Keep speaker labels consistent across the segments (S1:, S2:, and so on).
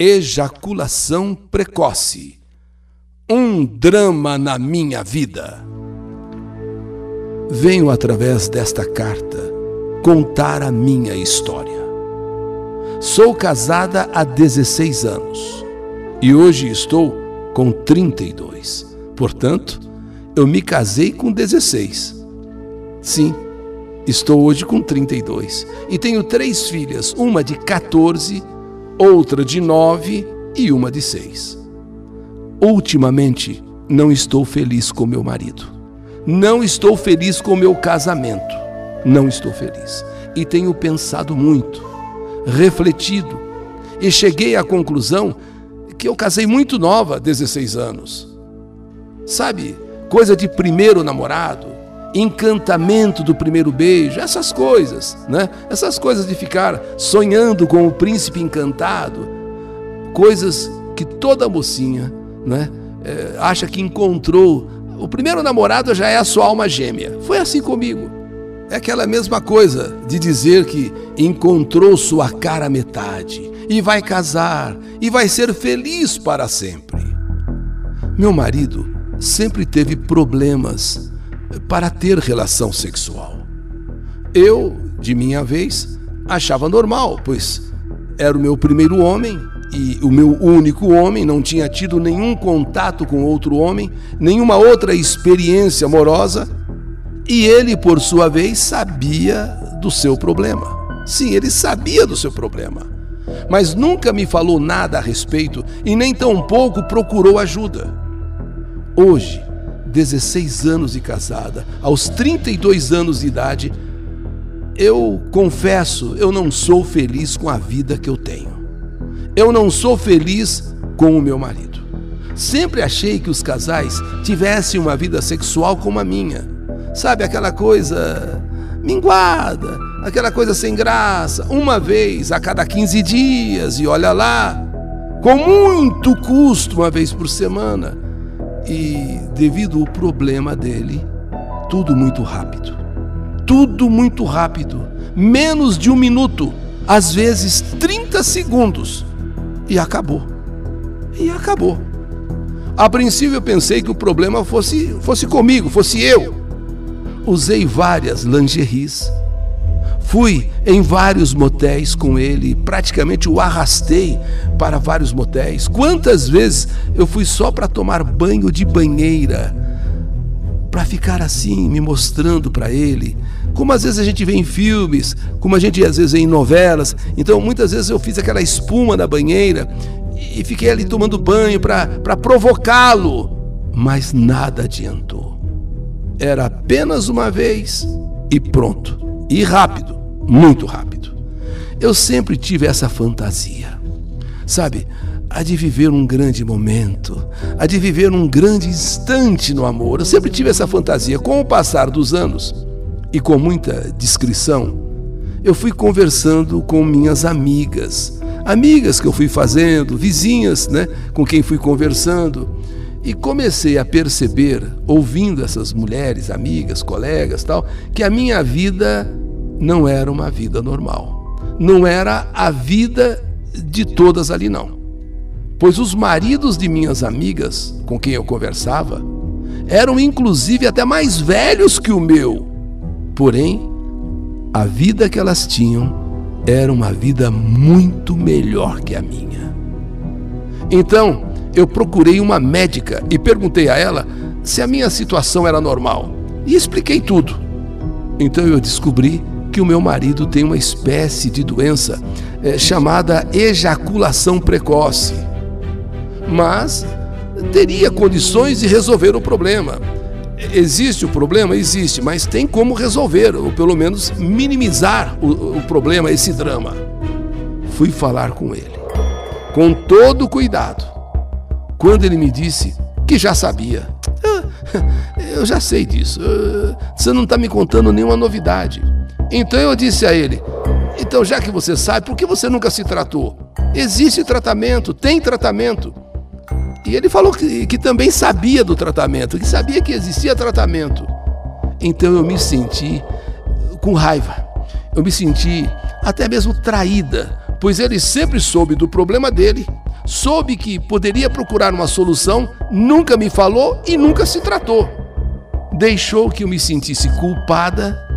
S1: Ejaculação precoce. Um drama na minha vida. Venho através desta carta contar a minha história. Sou casada há 16 anos e hoje estou com 32. Portanto, eu me casei com 16. Sim, estou hoje com 32 e tenho três filhas, uma de 14 outra de nove e uma de seis. Ultimamente, não estou feliz com meu marido. Não estou feliz com meu casamento. Não estou feliz. E tenho pensado muito, refletido, e cheguei à conclusão que eu casei muito nova, 16 anos. Sabe, coisa de primeiro namorado, encantamento do primeiro beijo, essas coisas, né? Essas coisas de ficar sonhando com o príncipe encantado, coisas que toda mocinha, né, é, acha que encontrou. O primeiro namorado já é a sua alma gêmea. Foi assim comigo. É aquela mesma coisa de dizer que encontrou sua cara metade e vai casar e vai ser feliz para sempre. Meu marido sempre teve problemas para ter relação sexual. Eu, de minha vez, achava normal, pois era o meu primeiro homem e o meu único homem, não tinha tido nenhum contato com outro homem, nenhuma outra experiência amorosa, e ele, por sua vez, sabia do seu problema. Sim, ele sabia do seu problema, mas nunca me falou nada a respeito e nem tampouco procurou ajuda. Hoje, 16 anos de casada, aos 32 anos de idade, eu confesso, eu não sou feliz com a vida que eu tenho. Eu não sou feliz com o meu marido. Sempre achei que os casais tivessem uma vida sexual como a minha. Sabe aquela coisa minguada, aquela coisa sem graça, uma vez a cada 15 dias e olha lá, com muito custo, uma vez por semana e, devido ao problema dele, tudo muito rápido. Tudo muito rápido. Menos de um minuto, às vezes 30 segundos. E acabou. E acabou. A princípio eu pensei que o problema fosse, fosse comigo, fosse eu. Usei várias lingeries Fui em vários motéis com ele, praticamente o arrastei para vários motéis. Quantas vezes eu fui só para tomar banho de banheira, para ficar assim, me mostrando para ele. Como às vezes a gente vê em filmes, como a gente às vezes vê em novelas. Então muitas vezes eu fiz aquela espuma na banheira e fiquei ali tomando banho para provocá-lo, mas nada adiantou. Era apenas uma vez e pronto. E rápido muito rápido. Eu sempre tive essa fantasia, sabe? A de viver um grande momento, a de viver um grande instante no amor. Eu sempre tive essa fantasia. Com o passar dos anos e com muita discrição, eu fui conversando com minhas amigas, amigas que eu fui fazendo, vizinhas, né, com quem fui conversando, e comecei a perceber, ouvindo essas mulheres, amigas, colegas, tal, que a minha vida não era uma vida normal. Não era a vida de todas ali, não. Pois os maridos de minhas amigas, com quem eu conversava, eram inclusive até mais velhos que o meu. Porém, a vida que elas tinham era uma vida muito melhor que a minha. Então, eu procurei uma médica e perguntei a ela se a minha situação era normal. E expliquei tudo. Então eu descobri que o meu marido tem uma espécie de doença é, chamada ejaculação precoce. Mas teria condições de resolver o problema. Existe o problema? Existe, mas tem como resolver, ou pelo menos minimizar o, o problema, esse drama. Fui falar com ele, com todo cuidado. Quando ele me disse que já sabia, eu já sei disso, ah, você não está me contando nenhuma novidade. Então eu disse a ele: Então, já que você sabe, por que você nunca se tratou? Existe tratamento, tem tratamento. E ele falou que, que também sabia do tratamento, que sabia que existia tratamento. Então eu me senti com raiva, eu me senti até mesmo traída, pois ele sempre soube do problema dele, soube que poderia procurar uma solução, nunca me falou e nunca se tratou. Deixou que eu me sentisse culpada,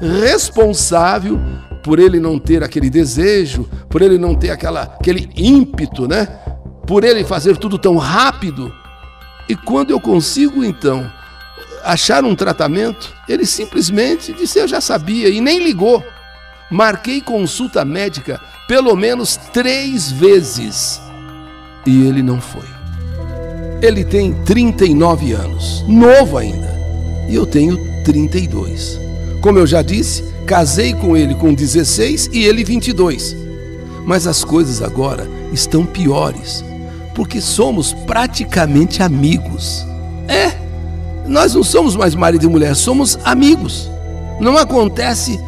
S1: responsável por ele não ter aquele desejo, por ele não ter aquela, aquele ímpeto, né? Por ele fazer tudo tão rápido. E quando eu consigo, então, achar um tratamento, ele simplesmente disse: Eu já sabia e nem ligou. Marquei consulta médica pelo menos três vezes e ele não foi. Ele tem 39 anos, novo ainda, e eu tenho 32. Como eu já disse, casei com ele com 16 e ele 22. Mas as coisas agora estão piores, porque somos praticamente amigos. É, nós não somos mais marido e mulher, somos amigos. Não acontece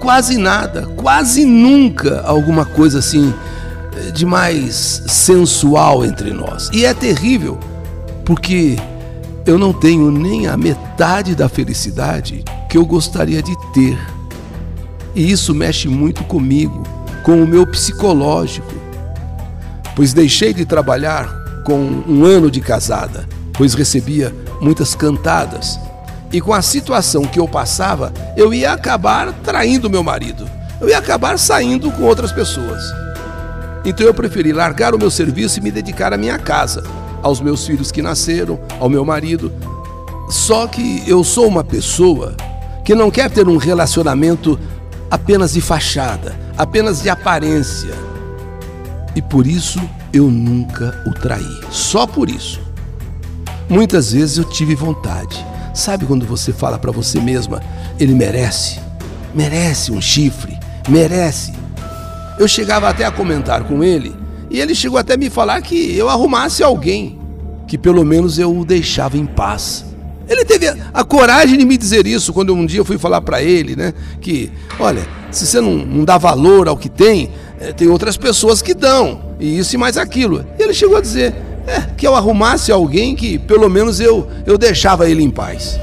S1: quase nada, quase nunca alguma coisa assim eh, de mais sensual entre nós. E é terrível, porque eu não tenho nem a metade da felicidade que eu gostaria de ter. E isso mexe muito comigo, com o meu psicológico. Pois deixei de trabalhar com um ano de casada, pois recebia muitas cantadas e com a situação que eu passava, eu ia acabar traindo meu marido. Eu ia acabar saindo com outras pessoas. Então eu preferi largar o meu serviço e me dedicar à minha casa, aos meus filhos que nasceram, ao meu marido. Só que eu sou uma pessoa que não quer ter um relacionamento apenas de fachada, apenas de aparência. E por isso eu nunca o traí. Só por isso. Muitas vezes eu tive vontade Sabe quando você fala para você mesma, ele merece, merece um chifre, merece. Eu chegava até a comentar com ele e ele chegou até a me falar que eu arrumasse alguém, que pelo menos eu o deixava em paz. Ele teve a, coragem de me dizer isso quando um dia eu fui falar para ele, né? Que, olha, se você não, não dá valor ao que tem, é, tem outras pessoas que dão, e isso e mais aquilo. E ele chegou a dizer: é, que eu arrumasse alguém que pelo menos eu, eu deixava ele em paz.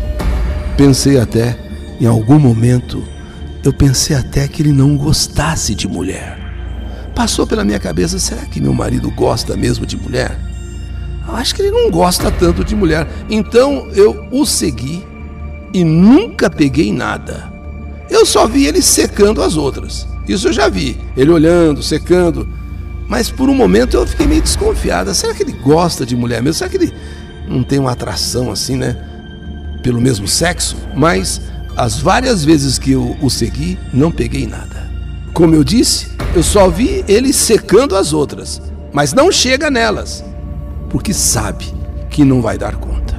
S1: Pensei até, em algum momento, eu pensei até que ele não gostasse de mulher. Passou pela minha cabeça, será que meu marido gosta mesmo de mulher? Acho que ele não gosta tanto de mulher. Então eu o segui e nunca peguei nada. Eu só vi ele secando as outras. Isso eu já vi. Ele olhando, secando. Mas por um momento eu fiquei meio desconfiada. Será que ele gosta de mulher mesmo? Será que ele não tem uma atração assim, né? Pelo mesmo sexo? Mas as várias vezes que eu o segui, não peguei nada. Como eu disse, eu só vi ele secando as outras, mas não chega nelas, porque sabe que não vai dar conta.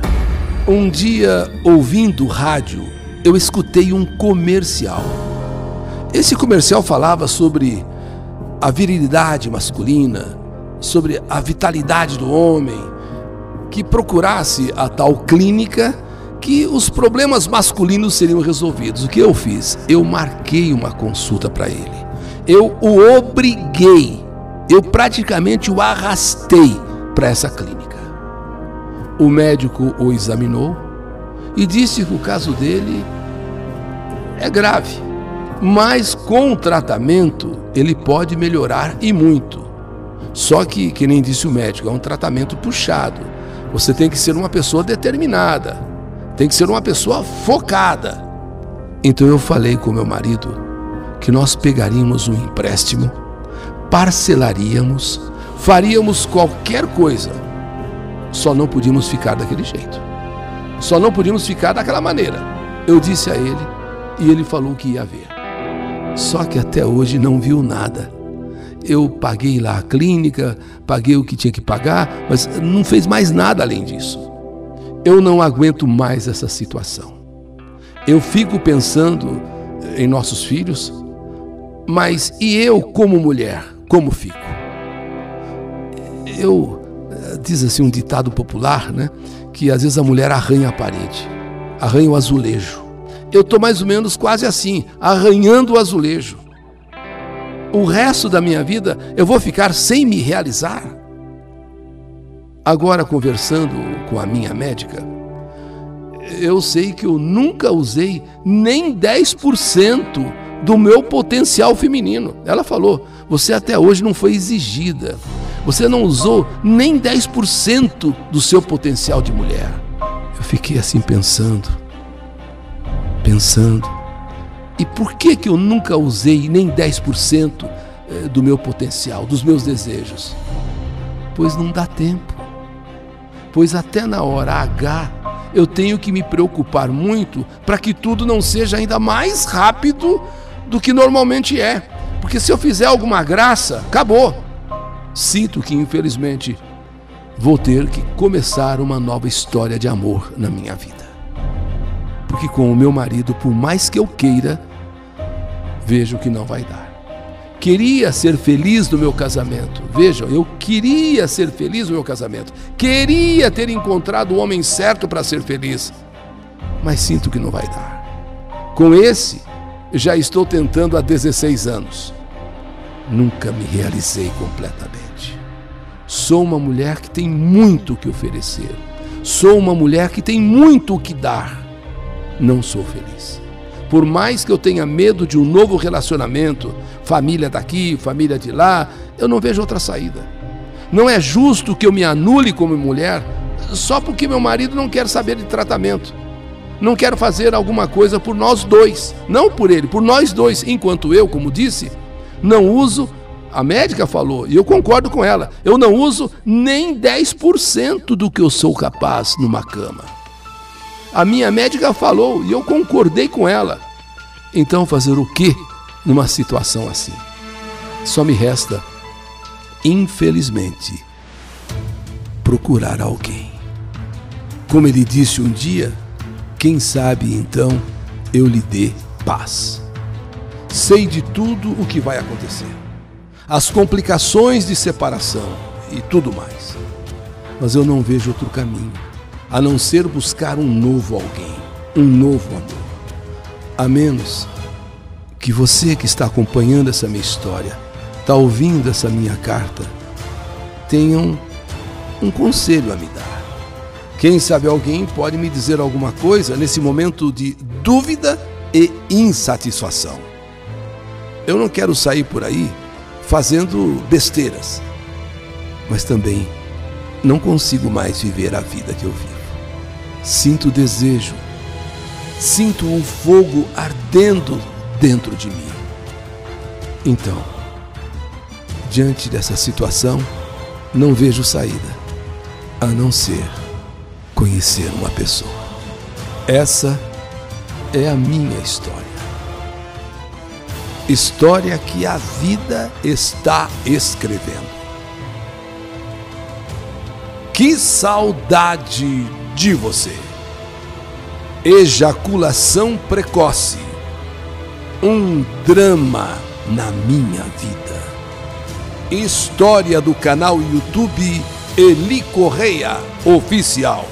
S1: Um dia, ouvindo rádio, eu escutei um comercial. Esse comercial falava sobre a virilidade masculina, sobre a vitalidade do homem, que procurasse a tal clínica que os problemas masculinos seriam resolvidos. O que eu fiz? Eu marquei uma consulta para ele. Eu o obriguei, eu praticamente o arrastei para essa clínica. O médico o examinou e disse que o caso dele é grave mas com o tratamento ele pode melhorar e muito. Só que, que nem disse o médico, é um tratamento puxado. Você tem que ser uma pessoa determinada, tem que ser uma pessoa focada. Então eu falei com meu marido que nós pegaríamos um empréstimo, parcelaríamos, faríamos qualquer coisa, só não podíamos ficar daquele jeito. Só não podíamos ficar daquela maneira. Eu disse a ele e ele falou que ia ver. Só que até hoje não viu nada. Eu paguei lá a clínica, paguei o que tinha que pagar, mas não fez mais nada além disso. Eu não aguento mais essa situação. Eu fico pensando em nossos filhos, mas e eu, como mulher, como fico? Eu, diz assim um ditado popular, né? Que às vezes a mulher arranha a parede, arranha o azulejo eu estou mais ou menos quase assim, arranhando o azulejo. O resto da minha vida eu vou ficar sem me realizar? Agora, conversando com a minha médica, eu sei que eu nunca usei nem 10% do meu potencial feminino. Ela falou: você até hoje não foi exigida. Você não usou nem 10% do seu potencial de mulher. Eu fiquei assim pensando, pensando. E por que que eu nunca usei nem 10% eh, do meu potencial, dos meus desejos? Pois não dá tempo. Pois até na hora H eu tenho que me preocupar muito para que tudo não seja ainda mais rápido do que normalmente é. Porque se eu fizer alguma graça, acabou sinto que, infelizmente, vou ter que começar uma nova história de amor na minha vida. Porque com o meu marido, por mais que eu queira, vejo que não vai dar. Queria ser feliz no meu casamento. Vejam, eu queria ser feliz no meu casamento. Queria ter encontrado o homem certo para ser feliz. Mas sinto que não vai dar. Com esse, já estou tentando há 16 anos. Nunca me realizei completamente. Sou uma mulher que tem muito o que oferecer. Sou uma mulher que tem muito o que dar. Não sou feliz. Por mais que eu tenha medo de um novo relacionamento, família daqui, família de lá, eu não vejo outra saída. Não é justo que eu me anule como mulher só porque meu marido não quer saber de tratamento. Não quero fazer alguma coisa por nós dois, não por ele, por nós dois, enquanto eu, como disse, não uso a médica falou, e eu concordo com ela, eu não uso nem 10% do que eu sou capaz numa cama. A minha médica falou e eu concordei com ela. Então, fazer o que numa situação assim? Só me resta, infelizmente, procurar alguém. Como ele disse um dia, quem sabe então eu lhe dê paz. Sei de tudo o que vai acontecer as complicações de separação e tudo mais. Mas eu não vejo outro caminho a não ser buscar um novo alguém, um novo amor. A menos que você que está acompanhando essa minha história, está ouvindo essa minha carta, tenha um, um conselho a me dar. Quem sabe alguém pode me dizer alguma coisa nesse momento de dúvida e insatisfação. Eu não quero sair por aí fazendo besteiras. Mas também não consigo mais viver a vida que eu vivo. Sinto desejo, sinto o fogo ardendo dentro de mim. Então, diante dessa situação, não vejo saída a não ser conhecer uma pessoa. Essa é a minha história história que a vida está escrevendo. Que saudade de você! Ejaculação precoce. Um drama na minha vida. História do canal YouTube Eli Correia Oficial.